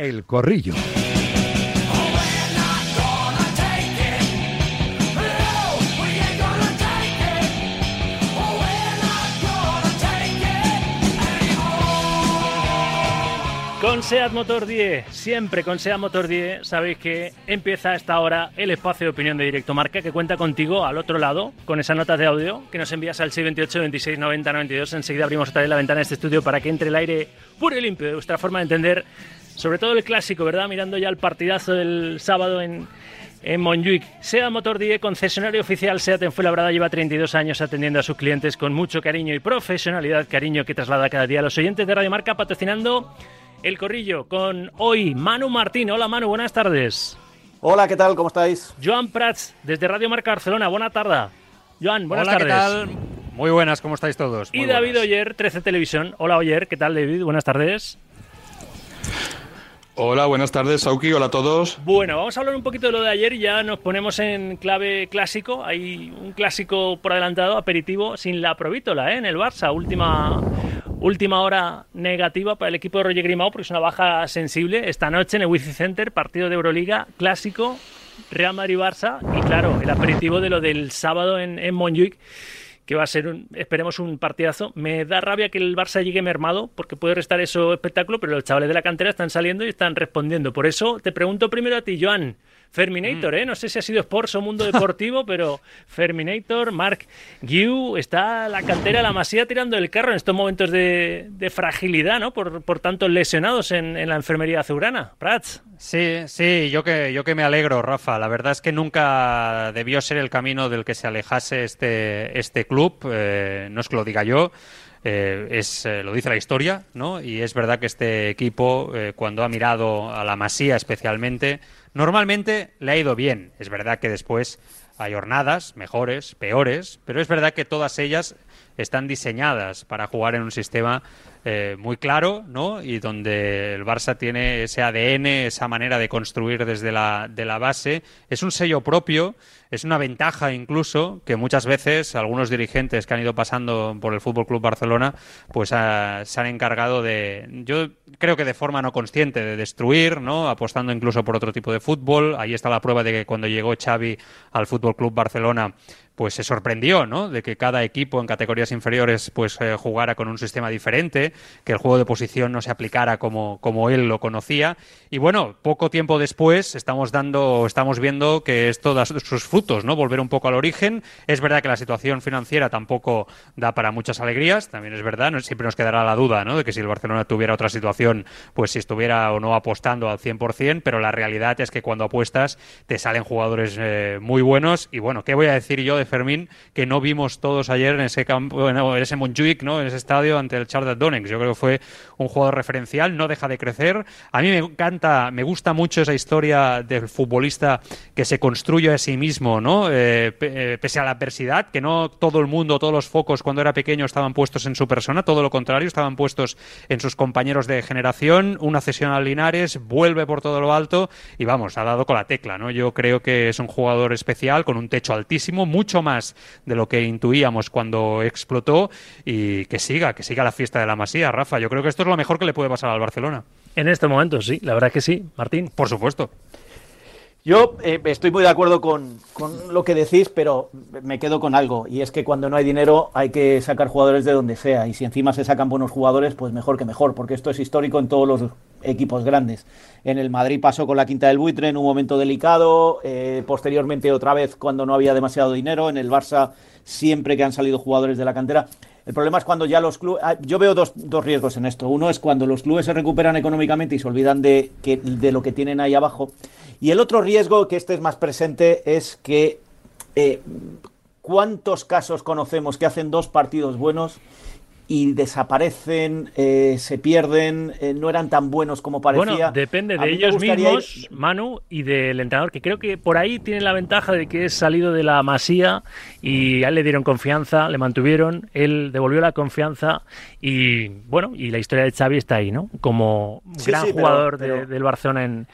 El Corrillo. Con SEAT Motor 10, siempre con SEAT Motor 10, sabéis que empieza a esta hora el espacio de opinión de Directo Marca que cuenta contigo al otro lado con esas notas de audio que nos envías al 628 26 90 92. Enseguida abrimos otra vez la ventana de este estudio para que entre el aire puro y limpio de vuestra forma de entender, sobre todo el clásico, ¿verdad? Mirando ya el partidazo del sábado en, en Montjuic. SEAT Motor 10, concesionario oficial SEAT en Fuenlabrada, lleva 32 años atendiendo a sus clientes con mucho cariño y profesionalidad, cariño que traslada cada día a los oyentes de Radio Marca, patrocinando el Corrillo con hoy Manu Martín. Hola Manu, buenas tardes. Hola, ¿qué tal? ¿Cómo estáis? Joan Prats, desde Radio Marca Barcelona. Buena tarde. Joan, buenas Hola, tardes. ¿qué tal? Muy buenas, ¿cómo estáis todos? Y David buenas. Oyer, 13 Televisión. Hola Oyer, ¿qué tal David? Buenas tardes. Hola, buenas tardes, Sauki. Hola a todos. Bueno, vamos a hablar un poquito de lo de ayer y ya nos ponemos en clave clásico. Hay un clásico por adelantado, aperitivo, sin la provítola, ¿eh? En el Barça, última, última hora negativa para el equipo de Roger Grimao, porque es una baja sensible. Esta noche en el Wizzing Center, partido de Euroliga, clásico, Real Madrid-Barça. Y claro, el aperitivo de lo del sábado en, en Montjuic que va a ser, un, esperemos, un partidazo. Me da rabia que el Barça llegue mermado, porque puede restar eso espectáculo, pero los chavales de la cantera están saliendo y están respondiendo. Por eso te pregunto primero a ti, Joan. Ferminator, ¿eh? No sé si ha sido Sports o Mundo Deportivo, pero Ferminator, Mark Guiu, está la cantera, la masía tirando el carro en estos momentos de, de fragilidad, ¿no? Por, por tantos lesionados en, en la enfermería azulgrana. Prats. Sí, sí, yo que, yo que me alegro, Rafa. La verdad es que nunca debió ser el camino del que se alejase este, este club. Eh, no es que lo diga yo. Eh, es, eh, lo dice la historia, ¿no? Y es verdad que este equipo, eh, cuando ha mirado a la Masía especialmente, normalmente le ha ido bien. Es verdad que después hay jornadas mejores, peores, pero es verdad que todas ellas están diseñadas para jugar en un sistema eh, muy claro, ¿no? Y donde el Barça tiene ese ADN, esa manera de construir desde la, de la base. Es un sello propio, es una ventaja incluso que muchas veces algunos dirigentes que han ido pasando por el Fútbol Club Barcelona, pues ah, se han encargado de, yo creo que de forma no consciente, de destruir, ¿no? Apostando incluso por otro tipo de fútbol. Ahí está la prueba de que cuando llegó Xavi al Fútbol Club Barcelona pues se sorprendió, ¿no? De que cada equipo en categorías inferiores pues eh, jugara con un sistema diferente, que el juego de posición no se aplicara como, como él lo conocía. Y bueno, poco tiempo después estamos dando, estamos viendo que esto da sus frutos, ¿no? Volver un poco al origen. Es verdad que la situación financiera tampoco da para muchas alegrías, también es verdad, siempre nos quedará la duda, ¿no? De que si el Barcelona tuviera otra situación, pues si estuviera o no apostando al 100%, pero la realidad es que cuando apuestas te salen jugadores eh, muy buenos y bueno, ¿qué voy a decir yo de Fermín que no vimos todos ayer en ese campo, en ese Montjuic, ¿no? En ese estadio ante el Charles Donnex. Yo creo que fue un jugador referencial, no deja de crecer. A mí me encanta, me gusta mucho esa historia del futbolista que se construye a sí mismo, ¿no? Eh, eh, pese a la adversidad, que no todo el mundo, todos los focos cuando era pequeño estaban puestos en su persona, todo lo contrario, estaban puestos en sus compañeros de generación. Una cesión al Linares, vuelve por todo lo alto y vamos, ha dado con la tecla, ¿no? Yo creo que es un jugador especial con un techo altísimo, mucho más de lo que intuíamos cuando explotó y que siga, que siga la fiesta de la Masía, Rafa. Yo creo que esto es lo mejor que le puede pasar al Barcelona. En este momento, sí, la verdad que sí, Martín. Por supuesto. Yo eh, estoy muy de acuerdo con, con, lo que decís, pero me quedo con algo. Y es que cuando no hay dinero hay que sacar jugadores de donde sea. Y si encima se sacan buenos jugadores, pues mejor que mejor, porque esto es histórico en todos los equipos grandes. En el Madrid pasó con la Quinta del Buitre en un momento delicado. Eh, posteriormente, otra vez, cuando no había demasiado dinero. En el Barça, siempre que han salido jugadores de la cantera. El problema es cuando ya los clubes. Yo veo dos, dos, riesgos en esto. Uno es cuando los clubes se recuperan económicamente y se olvidan de, que, de lo que tienen ahí abajo. Y el otro riesgo, que este es más presente, es que. Eh, ¿Cuántos casos conocemos que hacen dos partidos buenos y desaparecen, eh, se pierden, eh, no eran tan bunos como parecía. Bueno, depende de ellos mismos, ir... Manu, y del entrenador, que creo que por ahí tienen la ventaja de que es salido de la masía y a él le dieron confianza, le mantuvieron, él devolvió la confianza y bueno, y la historia de Xavi está ahí, ¿no? Como sí, gran sí, jugador pero, pero... De, del Barcelona en,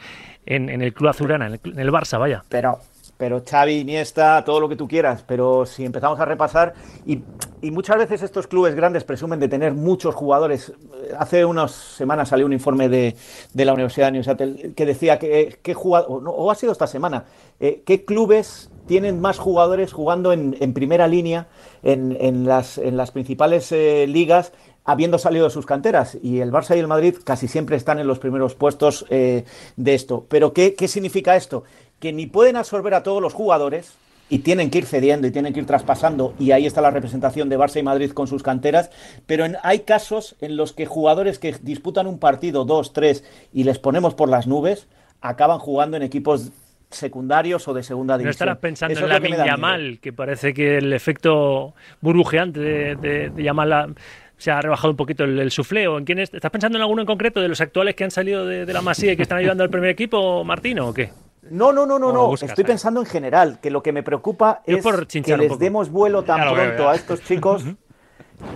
en, en, el club azulgrana, en el, en el Barça, vaya. Pero pero Xavi, Iniesta, todo lo que tú quieras, pero si empezamos a repasar, y, muchas veces estos clubes grandes presumen de tener muchos jugadores. Hace unas semanas salió un informe de, la Universidad de Newcastle que decía que, que o, ha sido esta semana, eh, qué clubes tienen más jugadores jugando en, primera línea en, las, principales eh, ligas habiendo salido de sus canteras. Y el Barça y el Madrid casi siempre están en los primeros puestos eh, de esto. Pero ¿qué, ¿qué significa esto? Que ni pueden absorber a todos los jugadores, y tienen que ir cediendo y tienen que ir traspasando, y ahí está la representación de Barça y Madrid con sus canteras, pero hay casos en los que jugadores que disputan un partido, dos, tres, y les ponemos por las nubes, acaban jugando en equipos secundarios o de segunda división. No estarás pensando en la Yamal, que parece que el efecto burbujeante de, de, de Yamal se ha rebajado un poquito el, sufleo. ¿En quién ¿Estás pensando en alguno en concreto de los actuales que han salido de, la Masía y que están ayudando al primer equipo, Martino, o qué? No, no, no, no, no. Estoy pensando en general, que lo que me preocupa es que les demos vuelo tan pronto a estos chicos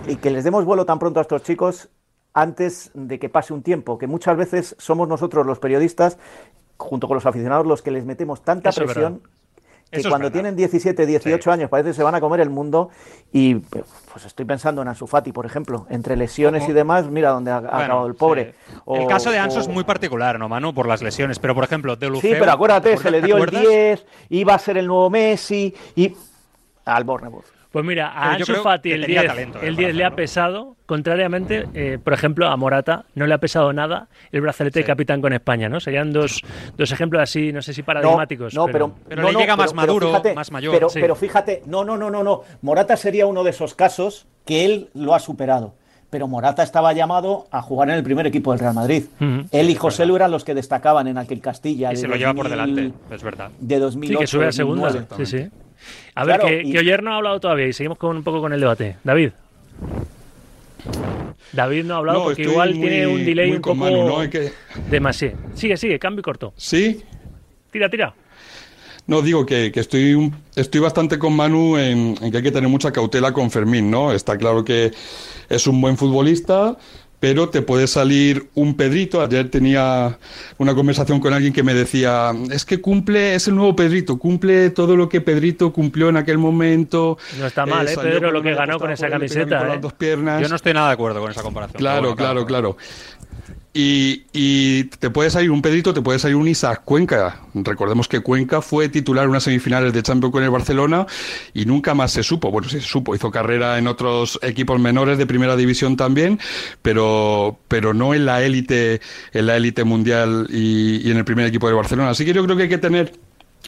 y que les demos vuelo tan pronto a estos chicos antes de que pase un tiempo, que muchas veces somos nosotros los periodistas, junto con los aficionados, los que les metemos tanta presión que cuando tienen 17, 18 años parece que se van a comer el mundo y pues estoy pensando en Ansu Fati, por ejemplo, entre lesiones y demás, mira dónde ha, acabado el pobre. el caso de Ansu es muy particular, ¿no, Manu? Por las lesiones, pero por ejemplo, de Sí, pero acuérdate, se le dio el 10, iba a ser el nuevo Messi y al Bournemouth. Pues mira, a Ansu Fati el 10, el 10 le ha pesado, contrariamente, eh, por ejemplo, a Morata no le ha pesado nada el brazalete de capitán con España, ¿no? Serían dos, dos ejemplos así, no sé si paradigmáticos. No, pero, pero, le llega más maduro, más mayor. Pero, pero fíjate, no, no, no, no, no. Morata sería uno de esos casos que él lo ha superado pero Morata estaba llamado a jugar en el primer equipo del Real Madrid. Él y José Lu eran los que destacaban en aquel Castilla. Y se lo lleva por delante, es verdad. De 2008. Sí, que sube a segunda. Sí, sí. A ver, que, Oyer no ha hablado todavía y seguimos con un poco con el debate. David. David no ha hablado porque igual tiene un delay un poco demasiado. Sigue, sigue, cambio corto. ¿Sí? Tira, tira. No, digo que, estoy, estoy bastante con Manu en, en, que hay que tener mucha cautela con Fermín, ¿no? Está claro que es un buen futbolista, pero te puede salir un Pedrito. Ayer tenía una conversación con alguien que me decía, es que cumple, es el nuevo Pedrito, cumple todo lo que Pedrito cumplió en aquel momento. No está mal, ¿eh, Pedro, lo que ganó con esa camiseta. ¿eh? Yo no estoy nada de acuerdo con esa comparación. Claro, claro, claro. Y, te puede salir un Pedrito, te puede salir un Isaac Cuenca. Recordemos que Cuenca fue titular en unas semifinales de Champions con el Barcelona y nunca más se supo. Bueno, sí se supo, hizo carrera en otros equipos menores de primera división también, pero, pero no en la élite, en la élite mundial y, y en el primer equipo de Barcelona. Así que yo creo que hay que tener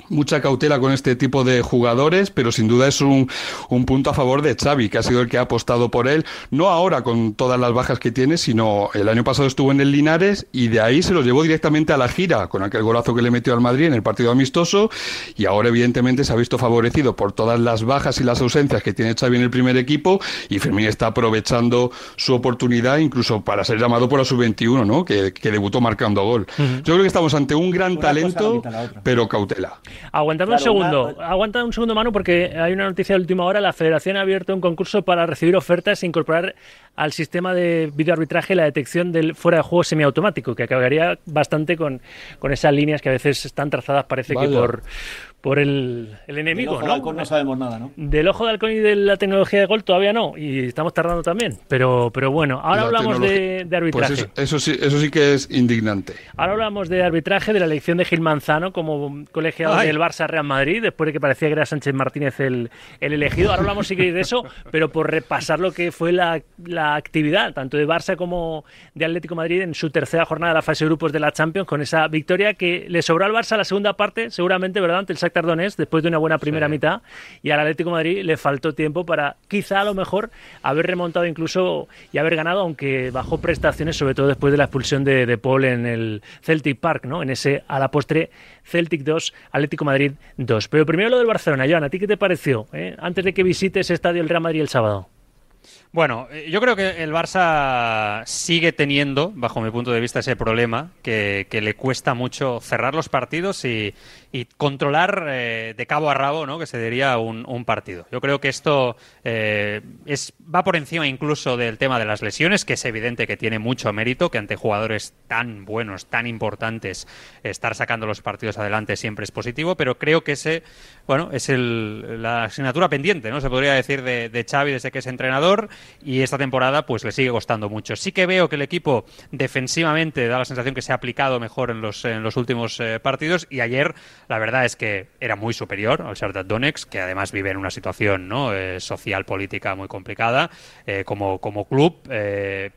mucha cautela con este tipo de jugadores, pero sin duda es un, un, punto a favor de Xavi, que ha sido el que ha apostado por él, no ahora con todas las bajas que tiene, sino el año pasado estuvo en el Linares y de ahí se los llevó directamente a la gira, con aquel golazo que le metió al Madrid en el partido amistoso, y ahora evidentemente se ha visto favorecido por todas las bajas y las ausencias que tiene Xavi en el primer equipo, y Fermín está aprovechando su oportunidad incluso para ser llamado por la sub-21, ¿no? Que, debutó marcando gol. Yo creo que estamos ante un gran talento, pero cautela. Aguantame un segundo, aguanta un segundo, mano, porque hay una noticia de última hora. La Federación ha abierto un concurso para recibir ofertas e incorporar al sistema de videoarbitraje la detección del fuera de juego semiautomático, que acabaría bastante con, con esas líneas que a veces están trazadas, parece que por, por el, el enemigo. Del ojo ¿no? no sabemos nada, ¿no? Del ojo de halcón y de la tecnología de gol todavía no, y estamos tardando también. Pero, pero bueno, ahora hablamos de, pues arbitraje. eso, sí, eso sí que es indignante. Ahora hablamos de arbitraje, de la elección de Gil Manzano como colegiado del Barça Real Madrid, después de que parecía que era Sánchez Martínez el, el elegido. Ahora hablamos sí que de eso, pero por repasar lo que fue la, la actividad, tanto de Barça como de Atlético Madrid en su tercera jornada de la fase de grupos de la Champions, con esa victoria que le sobró al Barça la segunda parte, seguramente, ¿verdad? Ante el Shakhtar después de una buena primera mitad y al Atlético Madrid le faltó tiempo para quizá a lo mejor haber remontado incluso y haber ganado, aunque bajó prestaciones, sobre todo después de la expulsión de, de Paul en el Celtic Park, ¿no? En ese a la postre Celtic 2, Atlético Madrid 2. Pero primero lo del Barcelona, Joan, ¿a ti qué te pareció? Eh? Antes de que visites estadio el Real Madrid el sábado. Bueno, eh, yo creo que el Barça sigue teniendo, bajo mi punto de vista, ese problema que, le cuesta mucho cerrar los partidos y, controlar eh, de cabo a rabo, ¿no? Que se diría un, partido. Yo creo que esto eh, es, va por encima incluso del tema de las lesiones, que es evidente que tiene mucho mérito, que ante jugadores tan buenos, tan importantes, estar sacando los partidos adelante siempre es positivo, pero creo que ese, bueno, es el, la asignatura pendiente, ¿no? Se podría decir de, de Xavi desde que es entrenador y esta temporada pues le sigue costando mucho. Sí que veo que el equipo defensivamente da la sensación que se ha aplicado mejor en los, en los últimos eh, partidos y ayer la verdad es que era muy superior al Shakhtar Donetsk, que además vive en una situación ¿no? Eh, social, política muy complicada eh, como, como club,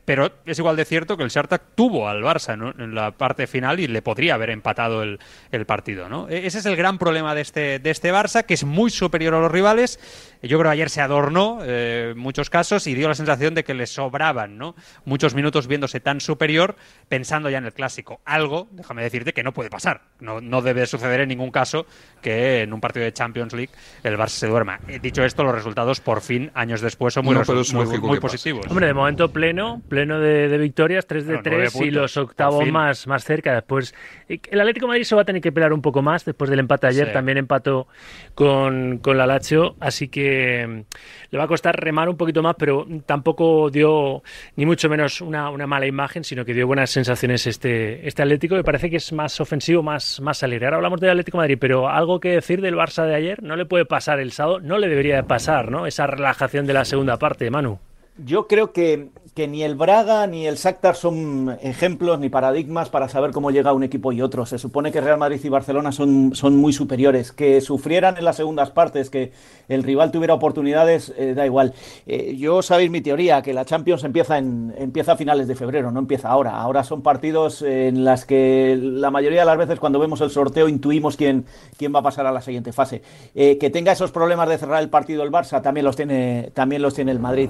pero es igual de cierto que el Shakhtar tuvo al Barça en la parte final y le podría haber empatado el, el partido. ¿no? E-, ese es el gran problema de este, de este Barça, que es muy superior a los rivales. Yo creo que ayer se adornó en muchos casos y dio la sensación de que le sobraban ¿no? muchos minutos viéndose tan superior pensando ya en el clásico. Algo, déjame decirte, que no puede pasar. No, no debe suceder en ningún caso que en un partido de Champions League el Barça se duerma. Eh, dicho esto, los resultados por fin, años después, son muy, muy, positivos. Hombre, de momento pleno, pleno de, victorias, 3 de 3 y los octavos más, más cerca. Después, el Atlético de Madrid se va a tener que pelear un poco más después del empate ayer. También empató con, con la Lazio, así que le va a costar remar un poquito más, pero tampoco dio ni mucho menos una, mala imagen, sino que dio buenas sensaciones este, este Atlético. Me parece que es más ofensivo, más, más. Ahora hablamos del Atlético Madrid, pero algo que decir del Barça de ayer, no le puede pasar el sábado, no le debería de pasar, ¿no? Esa relajación de la segunda parte, Manu. Yo creo que, que, ni el Braga ni el Shakhtar son ejemplos ni paradigmas para saber cómo llega un equipo y otro. Se supone que Real Madrid y Barcelona son, son muy superiores. Que sufrieran en las segundas partes, que el rival tuviera oportunidades, eh, da igual. Eh, yo sabéis mi teoría, que la Champions empieza, en, empieza a finales de febrero, no empieza ahora. Ahora son partidos en las que la mayoría de las veces cuando vemos el sorteo intuimos quién, quién va a pasar a la siguiente fase. Eh, que tenga esos problemas de cerrar el partido el Barça también los tiene, también los tiene el Madrid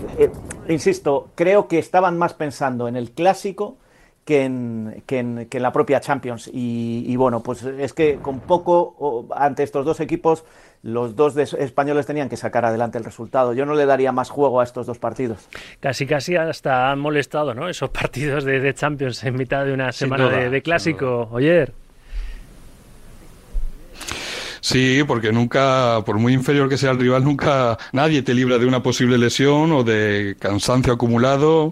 insisto, creo que estaban más pensando en el clásico que en, que en, la propia Champions. Y, bueno, pues es que con poco ante estos dos equipos, los dos españoles tenían que sacar adelante el resultado. Yo no le daría más juego a estos dos partidos. Casi, casi hasta han molestado, ¿no? Esos partidos de, Champions en mitad de una semana de, clásico. Oyer. Sí, porque nunca, por muy inferior que sea el rival, nunca nadie te libra de una posible lesión o de cansancio acumulado.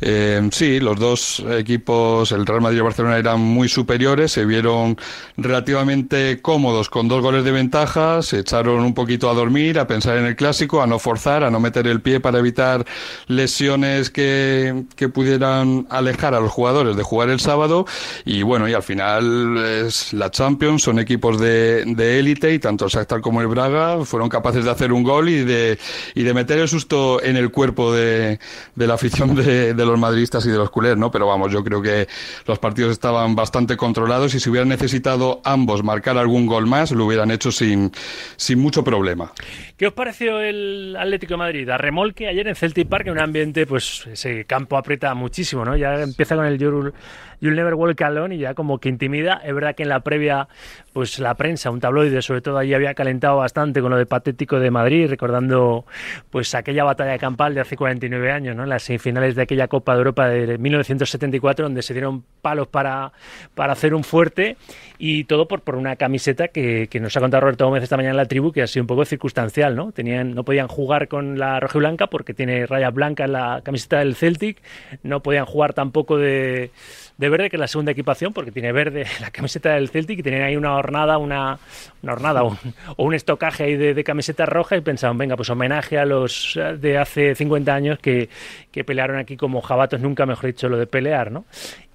Eh, sí, los dos equipos, el Real Madrid y el Barcelona, eran muy superiores, se vieron relativamente cómodos con dos goles de ventaja, se echaron un poquito a dormir, a pensar en el clásico, a no forzar, a no meter el pie para evitar lesiones que, que pudieran alejar a los jugadores de jugar el sábado. Y bueno, y al final es la Champions, son equipos de, de y tanto Shakhtar como el Braga fueron capaces de hacer un gol y de, y de meter el susto en el cuerpo de, de la afición de, de, los madridistas y de los culés, ¿no? Pero vamos, yo creo que los partidos estaban bastante controlados y si hubieran necesitado ambos marcar algún gol más, lo hubieran hecho sin, sin mucho problema. ¿Qué os pareció el Atlético de Madrid? A remolque ayer en Celtic Park, en un ambiente, pues ese campo aprieta muchísimo, ¿no? Ya empieza con el You'll, Never Walk Alone y ya como que intimida. Es verdad que en la previa, pues la prensa, un tabloide sobre todo allí había calentado bastante con lo de patético de Madrid, recordando pues aquella batalla campal de hace 49 años, ¿no? Las semifinales de aquella Copa de Europa de 1974, donde se dieron palos para, para hacer un fuerte y todo por, por una camiseta que, que nos ha contado Roberto Gómez esta mañana en la tribu, que ha sido un poco circunstancial ¿no? Tenían, no podían jugar con la roja y blanca porque tiene rayas blancas en la camiseta del Celtic, no podían jugar tampoco de, de verde, que es la segunda equipación, porque tiene verde la camiseta del Celtic y tenían ahí una hornada, una, una hornada o un estocaje ahí de, de camiseta roja y pensaban, venga, pues homenaje a los de hace 50 años que, que pelearon aquí como jabatos, nunca mejor dicho lo de pelear, ¿no?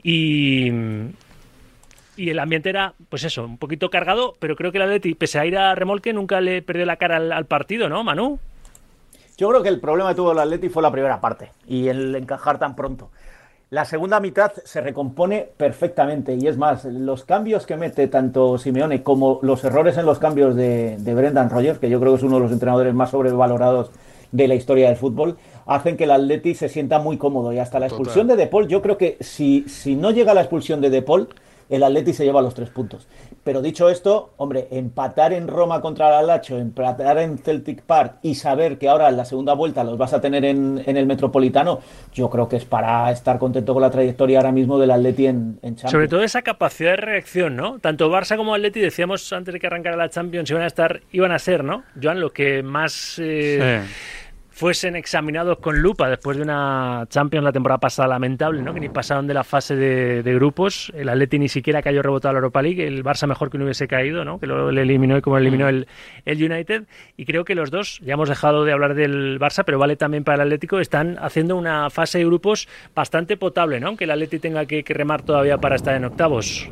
Y, y el ambiente era, pues eso, un poquito cargado, pero creo que el Atleti, pese a ir a remolque, nunca le perdió la cara al, partido, ¿no, Manu? Yo creo que el problema que tuvo el Atleti fue la primera parte y el encajar tan pronto. La segunda mitad se recompone perfectamente y es más, los cambios que mete tanto Simeone como los errores en los cambios de, Brendan Rodgers, que yo creo que es uno de los entrenadores más sobrevalorados de la historia del fútbol, hacen que el Atleti se sienta muy cómodo y hasta la expulsión de De Paul, yo creo que si, si no llega la expulsión de De Paul, el Atleti se lleva los tres puntos. Pero dicho esto, hombre, empatar en Roma contra el Alacho, empatar en Celtic Park y saber que ahora en la segunda vuelta los vas a tener en, el Metropolitano, yo creo que es para estar contento con la trayectoria ahora mismo del Atleti en, Champions. Sobre todo esa capacidad de reacción, ¿no? Tanto Barça como Atleti, decíamos antes de que arrancara la Champions, iban a estar, iban a ser, ¿no? Joan, lo que más... Eh, fuesen examinados con lupa después de una Champions la temporada pasada lamentable, ¿no? que ni pasaron de la fase de, grupos. El Atleti ni siquiera cayó rebotado a la Europa League, el Barça mejor que no hubiese caído, ¿no? que le eliminó y como eliminó el, el United. Y creo que los dos, ya hemos dejado de hablar del Barça, pero vale también para el Atlético, están haciendo una fase de grupos bastante potable, ¿no? que el Atleti tenga que remar todavía para estar en octavos.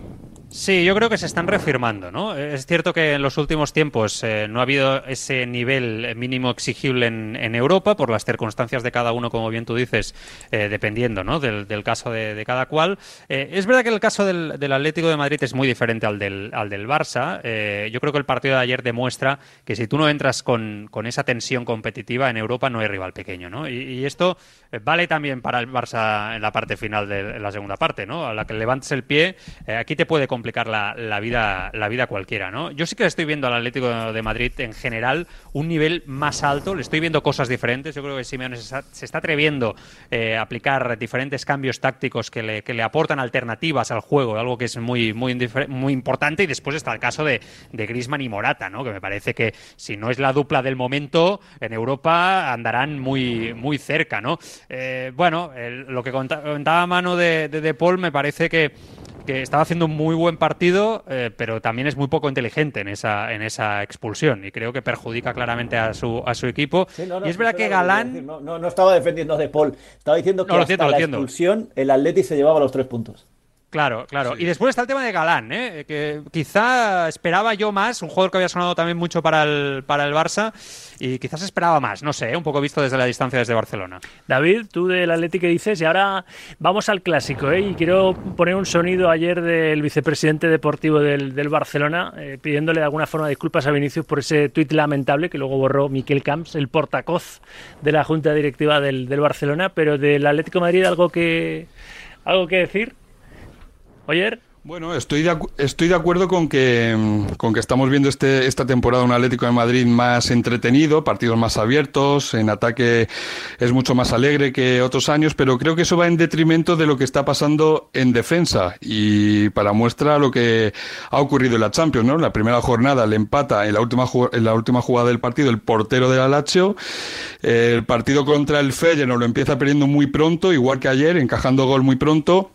Sí, yo creo que se están reafirmando, ¿no? Es cierto que en los últimos tiempos eh, no ha habido ese nivel mínimo exigible en, Europa por las circunstancias de cada uno, como bien tú dices, eh, dependiendo, ¿no? Del, caso de, cada cual. Eh, es verdad que el caso del, Atlético de Madrid es muy diferente al del, al del Barça. yo creo que el partido de ayer demuestra que si tú no entras con, esa tensión competitiva en Europa no hay rival pequeño, ¿no? Y, esto vale también para el Barça en la parte final de la segunda parte, ¿no? A la que levantes el pie, aquí te puede complicar la, vida la vida cualquiera, ¿no? Yo sí que estoy viendo al Atlético de Madrid en general un nivel más alto, le estoy viendo cosas diferentes. Yo creo que Simeone se está, atreviendo eh, a aplicar diferentes cambios tácticos que le, que le, aportan alternativas al juego, algo que es muy, muy, muy importante. Y después está el caso de, de Grisman y Morata, ¿no? Que me parece que si no es la dupla del momento, en Europa andarán muy, muy cerca, ¿no? Eh, bueno, lo que contaba mano de, de Paul me parece que que estaba haciendo un muy buen partido, eh, pero también es muy poco inteligente en esa, en esa expulsión y creo que perjudica claramente a su, a su equipo. y es verdad que Galán... No, no, estaba defendiendo de Paul, estaba diciendo que hasta la expulsión el Atleti se llevaba los tres puntos. Claro, claro. Y después está el tema de Galán, ¿eh? que quizá esperaba yo más, un jugador que había sonado también mucho para el, para el Barça, y quizás esperaba más, no sé, ¿eh? un poco visto desde la distancia desde Barcelona. David, tú del Atlético dices, y ahora vamos al clásico, ¿eh? y quiero poner un sonido ayer del vicepresidente deportivo del, del Barcelona, eh, pidiéndole de alguna forma disculpas a Vinicius por ese tuit lamentable que luego borró Miquel Camps, el portacoz de la junta directiva del, del Barcelona, pero del Atlético Madrid algo que, algo que decir. Oyer. Bueno, estoy de, estoy de acuerdo con que, con que estamos viendo este, esta temporada un Atlético de Madrid más entretenido, partidos más abiertos, en ataque es mucho más alegre que otros años, pero creo que eso va en detrimento de lo que está pasando en defensa. Y para muestra lo que ha ocurrido en la Champions, ¿no? La primera jornada le empata en la última, en la última jugada del partido el portero de la Lazio. El partido contra el Feyenoord lo empieza perdiendo muy pronto, igual que ayer, encajando gol muy pronto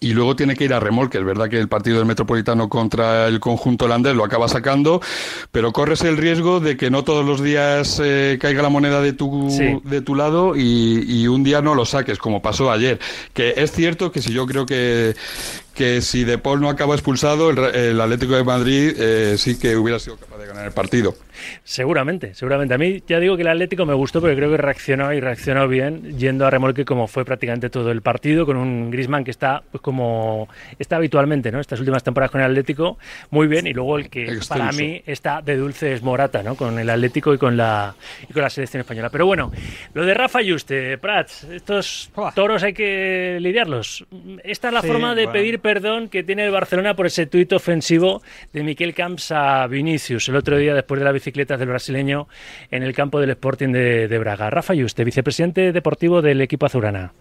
y luego tiene que ir a remolque. Es verdad que el partido del Metropolitano contra el conjunto holandés lo acaba sacando, pero corres el riesgo de que no todos los días eh, caiga la moneda de tu, de tu lado y, y, un día no lo saques, como pasó ayer. Que es cierto que si yo creo que, que si De Paul no acaba expulsado, el, Atlético de Madrid eh, sí que hubiera sido capaz de ganar el partido. Seguramente, seguramente. A mí ya digo que el Atlético me gustó porque creo que reaccionó y reaccionó bien yendo a remolque como fue prácticamente todo el partido con un Grisman que está pues como está habitualmente, ¿no? Estas últimas temporadas con el Atlético muy bien y luego el que para mí está de dulce es Morata, ¿no? Con el Atlético y con la y con la selección española. Pero bueno, lo de Rafa Yuste, Prats, estos toros hay que lidiarlos. Esta es la forma de pedir perdón que tiene el Barcelona por ese tuit ofensivo de Miquel Camps a Vinicius el otro día después de la bicicleta del brasileño en el campo del Sporting de, Braga. Rafa Yuste, vicepresidente deportivo del equipo azurana.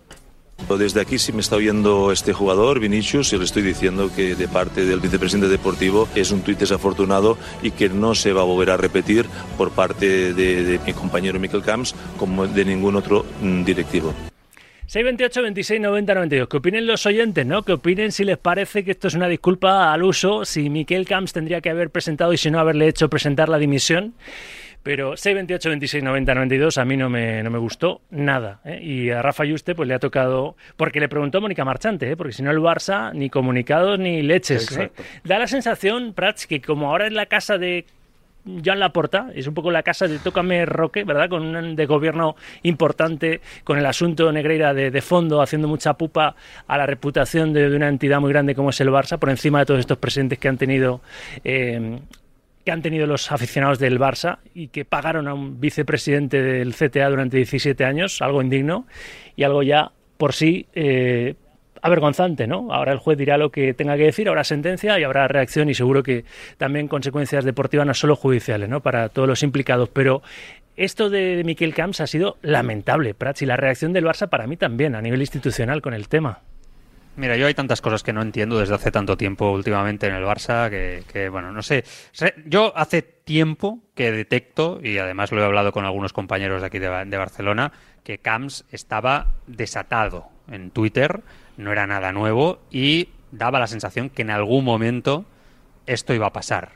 Desde aquí, si me está oyendo este jugador, Vinicius, y le estoy diciendo que de parte del vicepresidente deportivo es un tuit desafortunado y que no se va a volver a repetir por parte de, de mi compañero Miquel Camps como de ningún otro mm, directivo. 628 26 90 92. Que opinen los oyentes, ¿no? Que opinen si les parece que esto es una disculpa al uso, si Miquel Camps tendría que haber presentado y si no haberle hecho presentar la dimisión. Pero 628 26 90 92 a mí no me, no me gustó nada. ¿eh? Y a Rafa Yuste pues le ha tocado, porque le preguntó Mónica Marchante, ¿eh? porque si no el Barça ni comunicados ni leches. ¿eh? Da la sensación, Prats, que como ahora es la casa de Joan Laporta, es un poco la casa de Tócame Roque, ¿verdad? Con un de gobierno importante, con el asunto Negreira de, fondo, haciendo mucha pupa a la reputación de, una entidad muy grande como es el Barça, por encima de todos estos presentes que han tenido. Eh, que han tenido los aficionados del Barça y que pagaron a un vicepresidente del CTA durante 17 años, algo indigno y algo ya por sí eh, avergonzante, ¿no? Ahora el juez dirá lo que tenga que decir, habrá sentencia y habrá reacción y seguro que también consecuencias deportivas no solo judiciales, ¿no? Para todos los implicados, pero esto de Miquel Camps ha sido lamentable, Prats, y la reacción del Barça para mí también, a nivel institucional con el tema. Mira, yo hay tantas cosas que no entiendo desde hace tanto tiempo últimamente en el Barça que, bueno, no sé. Yo hace tiempo que detecto, y además lo he hablado con algunos compañeros de aquí de, de Barcelona, que Camps estaba desatado en Twitter, no era nada nuevo y daba la sensación que en algún momento esto iba a pasar.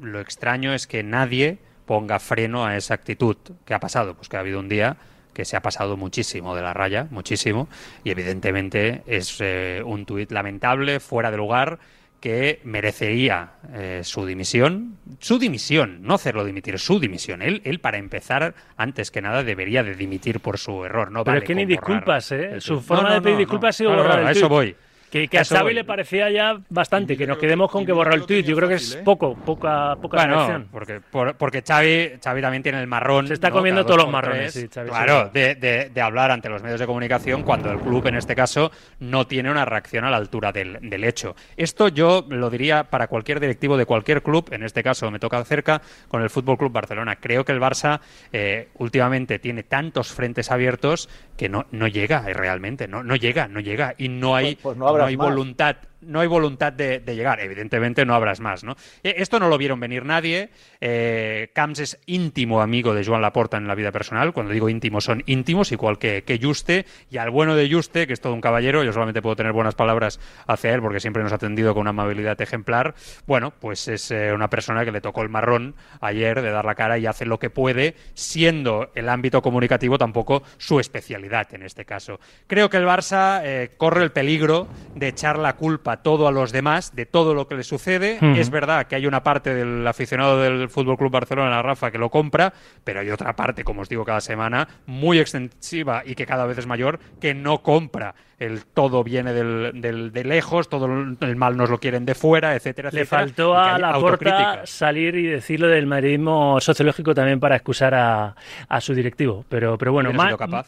Lo extraño es que nadie ponga freno a esa actitud. ¿Qué ha pasado? Pues que ha habido un día que se ha pasado muchísimo de la raya, muchísimo, y evidentemente es eh, un tuit lamentable, fuera de lugar, que merecería eh, su dimisión, su dimisión, no hacerlo dimitir, su dimisión. Él, él para empezar, antes que nada, debería de dimitir por su error. No Pero es que ni disculpas, ¿eh? Su forma de pedir disculpas ha sido borrar eso voy. Que, a Xavi le parecía ya bastante, que nos quedemos con que borra el tuit. Yo creo que es poco, poca, poca bueno, porque, porque Xavi, Xavi también tiene el marrón. Se está comiendo todos los marrones. claro, de, de, hablar ante los medios de comunicación cuando el club, en este caso, no tiene una reacción a la altura del, del hecho. Esto yo lo diría para cualquier directivo de cualquier club, en este caso me toca cerca, con el Fútbol Club Barcelona. Creo que el Barça eh, últimamente tiene tantos frentes abiertos que no, no llega realmente, no, no llega, no llega. Y no hay. Pues, pues no no hay voluntad no hay voluntad de, llegar. Evidentemente no habrás más, ¿no? E, esto no lo vieron venir nadie. Eh, Camps es íntimo amigo de Joan Laporta en la vida personal. Cuando digo íntimo, son íntimos, igual que, que Juste. Y al bueno de Juste, que es todo un caballero, yo solamente puedo tener buenas palabras hacia él porque siempre nos ha atendido con una amabilidad ejemplar. Bueno, pues es eh, una persona que le tocó el marrón ayer de dar la cara y hace lo que puede, siendo el ámbito comunicativo tampoco su especialidad en este caso. Creo que el Barça eh, corre el peligro de echar la culpa todo a los demás de todo lo que le sucede. Es verdad que hay una parte del aficionado del Fútbol Club Barcelona, Rafa, que lo compra, pero hay otra parte, como os digo cada semana, muy extensiva y que cada vez es mayor, que no compra el todo viene del, de lejos, todo el mal nos lo quieren de fuera, etcétera, Le faltó a la porta salir y decirlo del madridismo sociológico también para excusar a, su directivo. Pero, pero bueno,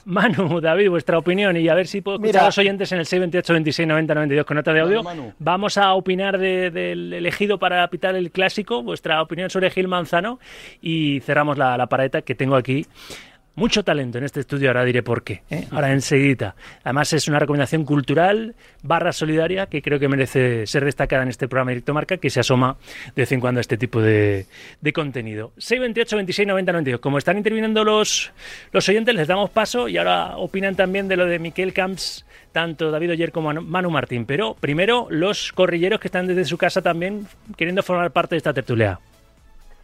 Manu, David, vuestra opinión y a ver si puedo escuchar a los oyentes en el 628 26 90 92 con nota de audio. Vamos a opinar del elegido para pitar el clásico, vuestra opinión sobre Gil Manzano y cerramos la, la que tengo aquí mucho talento en este estudio, ahora diré por qué, ¿eh? ahora enseguida. Además es una recomendación cultural barra solidaria que creo que merece ser destacada en este programa Directo Marca, que se asoma de vez en cuando a este tipo de, de contenido. 628 26 90 92. Como están interviniendo los, los oyentes, les damos paso y ahora opinan también de lo de Miquel Camps, tanto David Oyer como Manu Martín. Pero primero los corrilleros que están desde su casa también queriendo formar parte de esta tertulia.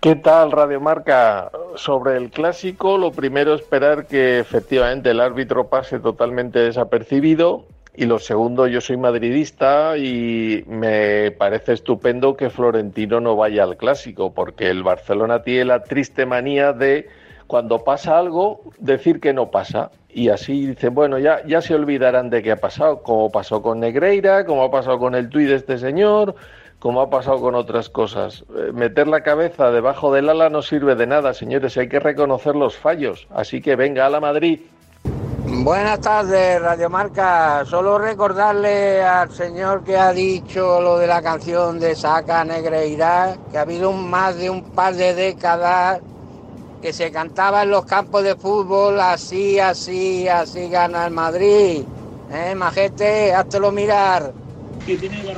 ¿Qué tal, Radio Marca? Sobre el clásico, lo primero esperar que efectivamente el árbitro pase totalmente desapercibido. Y lo segundo, yo soy madridista y me parece estupendo que Florentino no vaya al clásico, porque el Barcelona tiene la triste manía de cuando pasa algo, decir que no pasa. Y así dicen, bueno, ya, ya se olvidarán de qué ha pasado, como pasó con Negreira, como ha pasado con el tuit de este señor, como ha pasado con otras cosas. Eh, meter la cabeza debajo del ala no sirve de nada, señores, hay que reconocer los fallos. Así que venga a la Madrid. Buenas tardes, Radio Marca. Solo recordarle al señor que ha dicho lo de la canción de Saca Negreira, que ha habido más de un par de décadas que se cantaba en los campos de fútbol así, así, así gana el Madrid. ¿Eh, majete? Háztelo mirar.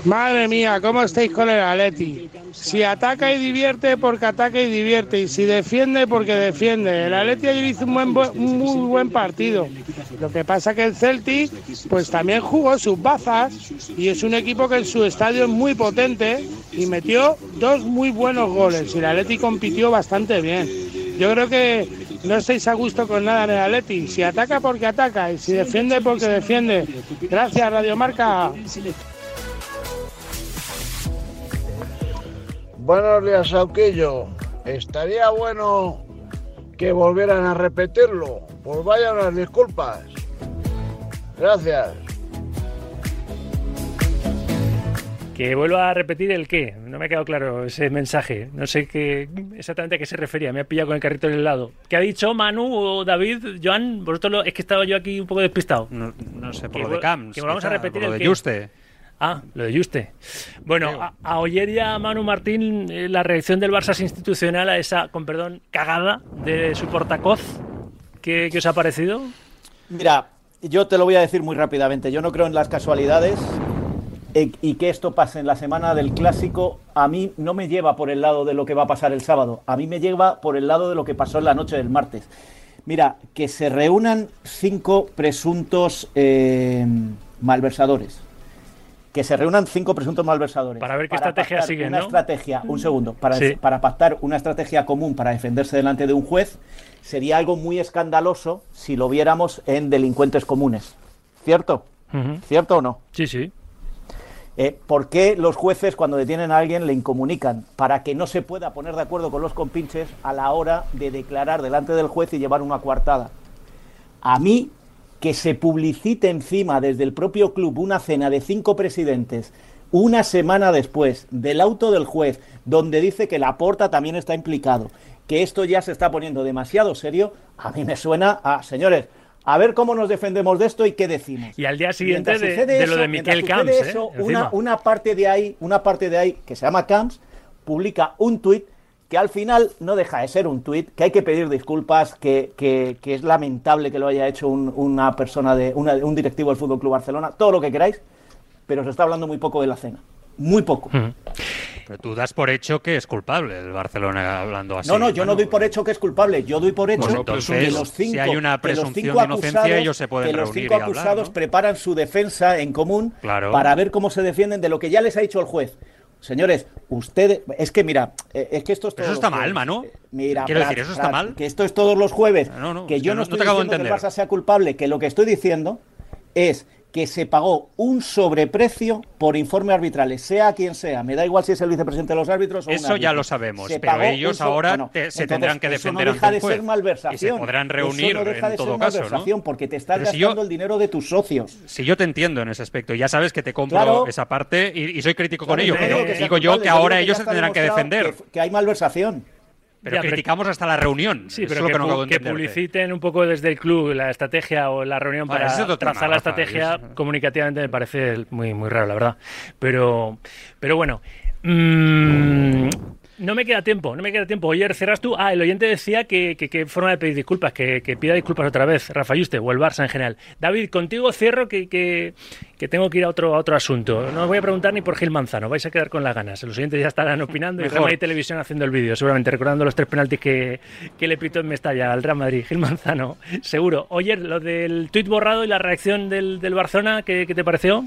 Madre mía, ¿cómo estáis con el Atleti? Si ataca y divierte, porque ataca y divierte. Y si defiende, porque defiende. El Atleti ayer hizo un, muy buen partido. Lo que pasa que el Celtic, pues también jugó sus bazas. Y es un equipo que en su estadio es muy potente. Y metió dos muy buenos goles. Y el Atleti compitió bastante bien. Yo creo que no estáis a gusto con nada en el Atleti. Si ataca, porque ataca. Y si defiende, porque defiende. Gracias, Radio Marca. Buenos días, Sauquillo. Estaría bueno que volvieran a repetirlo. Pues vayan las disculpas. Gracias. Que vuelva a repetir el qué. No me ha quedado claro ese mensaje. No sé qué exactamente a qué se refería. Me ha pillado con el carrito en el lado. ¿Qué ha dicho Manu o David? Joan, vosotros lo... es que estaba yo aquí un poco despistado. No, no sé, por Que lo de Camps. que volvamos a repetir por lo el de qué. Juste. Ah, lo de Juste. Bueno, a, a Oyer y a Manu Martín, eh, la reacción del Barça es institucional a esa, con perdón, cagada de su portacoz. ¿Qué, qué os ha parecido? Mira, yo te lo voy a decir muy rápidamente. Yo no creo en las casualidades eh, y que esto pase en la semana del clásico a mí no me lleva por el lado de lo que va a pasar el sábado. A mí me lleva por el lado de lo que pasó en la noche del martes. Mira, que se reúnan cinco presuntos eh, malversadores. Que se reúnan cinco presuntos malversadores. Para ver qué estrategia siguen, Una ¿no? estrategia, un segundo, para, Sí. para pactar una estrategia común para defenderse delante de un juez sería algo muy escandaloso si lo viéramos en delincuentes comunes. ¿Cierto? ¿Cierto o no? Sí, sí. Eh, ¿Por qué los jueces cuando detienen a alguien le incomunican? Para que no se pueda poner de acuerdo con los compinches a la hora de declarar delante del juez y llevar una coartada. A mí, que se publicite encima desde el propio club una cena de cinco presidentes una semana después del auto del juez, donde dice que la porta también está implicado, que esto ya se está poniendo demasiado serio, a mí me suena a, señores, a ver cómo nos defendemos de esto y qué decimos. Y al día siguiente de, lo de Miquel Camps. eso, ¿eh? una, una parte de ahí, una parte de ahí que se llama Camps, publica un tuit que al final no deja de ser un tuit, que hay que pedir disculpas, que, que- que es lamentable que lo haya hecho un- una persona de una- un directivo del Fútbol Club Barcelona, todo lo que queráis, pero se está hablando muy poco de la cena, muy poco. Pero tú das por hecho que es culpable el Barcelona hablando así. no, no, yo no doy por hecho que es culpable, yo doy por hecho Bueno, que los cinco, si hay una presunción de inocencia, acusados- ellos se pueden que los cinco hablar, acusados ¿no? preparan su defensa en común Claro. para ver cómo se defienden de lo que ya les ha dicho el juez. Señores, ustedes, es que mira, eh, es que esto es todos eso está mal, jueves. Manu. Mira, Quiero Prat, decir, eso está Prat, mal. Que esto es todos los jueves. No, no, que yo no no- estoy te acabo de diciendo que el entender. Barça sea culpable, que lo que estoy diciendo es que se pagó un sobreprecio por informe arbitrales, sea quien sea. Me da igual si es el vicepresidente de los árbitros o Eso ya lo sabemos, Se pero ellos so- ahora te- se entonces, tendrán que eso defender no deja ante de un juez. ser malversación. Y se podrán Eso reunir no deja en de todo ser caso, ¿no? malversación porque te estás Pero si gastando yo- el dinero de tus socios. Si yo te entiendo en ese aspecto, ya sabes que te compro Claro. esa parte y, y soy crítico Claro, con ello, pero digo yo que ahora ellos se tendrán que defender. Que hay malversación. Pero Ya, pero- criticamos hasta la reunión. Sí, pero que, que no que publiciten un poco desde el club la estrategia o la reunión para tema, trazar la estrategia es- comunicativamente me parece muy, muy raro, la verdad. Pero, pero bueno. mm, no me queda tiempo, no me queda tiempo. Oye, cerras tú. Ah, el oyente decía que, que, que forma de pedir disculpas, que, que pida disculpas otra vez, Rafa Yuste, o el Barça en general. David, contigo cierro que, que, tengo que ir a otro, a otro asunto. No os voy a preguntar ni por Gil Manzano, vais a quedar con las ganas. Los oyentes ya estarán opinando y. Real Televisión haciendo el vídeo, seguramente recordando los tres penaltis que, que le pitó en Mestalla al Real Madrid, Gil Manzano, seguro. Oye, lo del tuit borrado y la reacción del, del Barcelona, ¿qué, qué te pareció?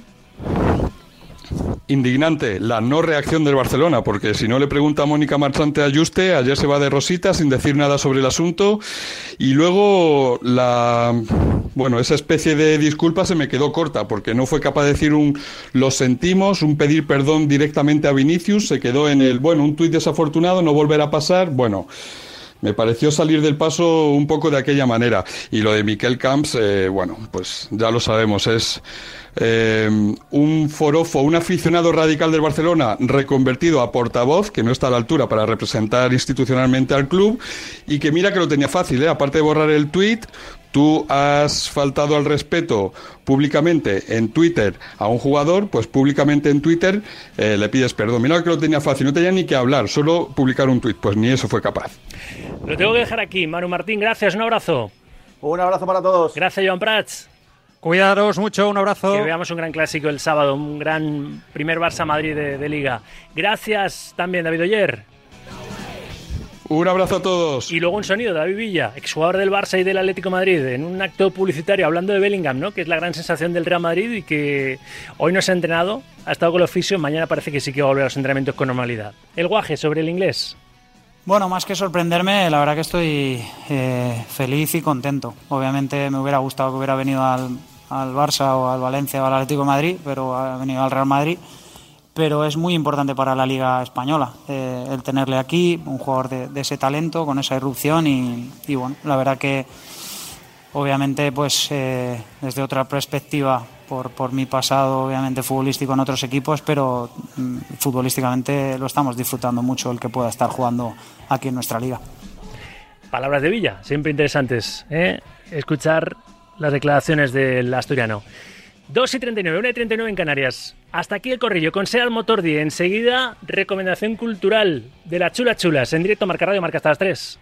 Indignante la no reacción del Barcelona, porque si no le pregunta a Mónica Marchante a Juste, ayer se va de rosita sin decir nada sobre el asunto y luego la bueno, esa especie de disculpa se me quedó corta porque no fue capaz de decir un lo sentimos, un pedir perdón directamente a Vinicius, se quedó en el bueno, un tuit desafortunado, no volverá a pasar, bueno, me pareció salir del paso un poco de aquella manera. Y lo de Miquel Camps, eh, bueno, pues ya lo sabemos, es eh, un forofo, un aficionado radical del Barcelona reconvertido a portavoz, que no está a la altura para representar institucionalmente al club, y que mira que lo tenía fácil, ¿eh? aparte de borrar el tuit, tú has faltado al respeto públicamente en Twitter a un jugador, pues públicamente en Twitter eh, le pides perdón. Mira que lo tenía fácil, no tenía ni que hablar, solo publicar un tuit, pues ni eso fue capaz. Lo tengo que dejar aquí. Manu Martín, gracias, un abrazo. Un abrazo para todos. Gracias, Joan Prats. Cuidaros mucho, un abrazo. Que veamos un gran clásico el sábado, un gran primer Barça-Madrid de, de Liga. Gracias también, David Oyer. Un abrazo a todos. Y luego un sonido, David Villa, exjugador del Barça y del Atlético de Madrid, en un acto publicitario hablando de Bellingham, ¿no? que es la gran sensación del Real Madrid y que hoy no se ha entrenado, ha estado con el oficio, mañana parece que sí que va a volver a los entrenamientos con normalidad. El guaje sobre el inglés. Bueno, más que sorprenderme, la verdad que estoy eh, feliz y contento. Obviamente me hubiera gustado que hubiera venido al, al Barça o al Valencia o al Atlético de Madrid, pero ha venido al Real Madrid. Pero es muy importante para la Liga Española eh, el tenerle aquí, un jugador de, de ese talento, con esa irrupción y, y bueno, la verdad que obviamente pues eh, desde otra perspectiva por, por mi pasado, obviamente, futbolístico en otros equipos, pero mm, futbolísticamente lo estamos disfrutando mucho el que pueda estar jugando aquí en nuestra liga. Palabras de Villa, siempre interesantes. ¿eh? Escuchar las declaraciones del asturiano. 2 y 39, 1 y 39 en Canarias. Hasta aquí el corrillo con Seat Motordi. Enseguida, recomendación cultural de las Chula Chulas en directo Marca Radio Marca hasta las 3.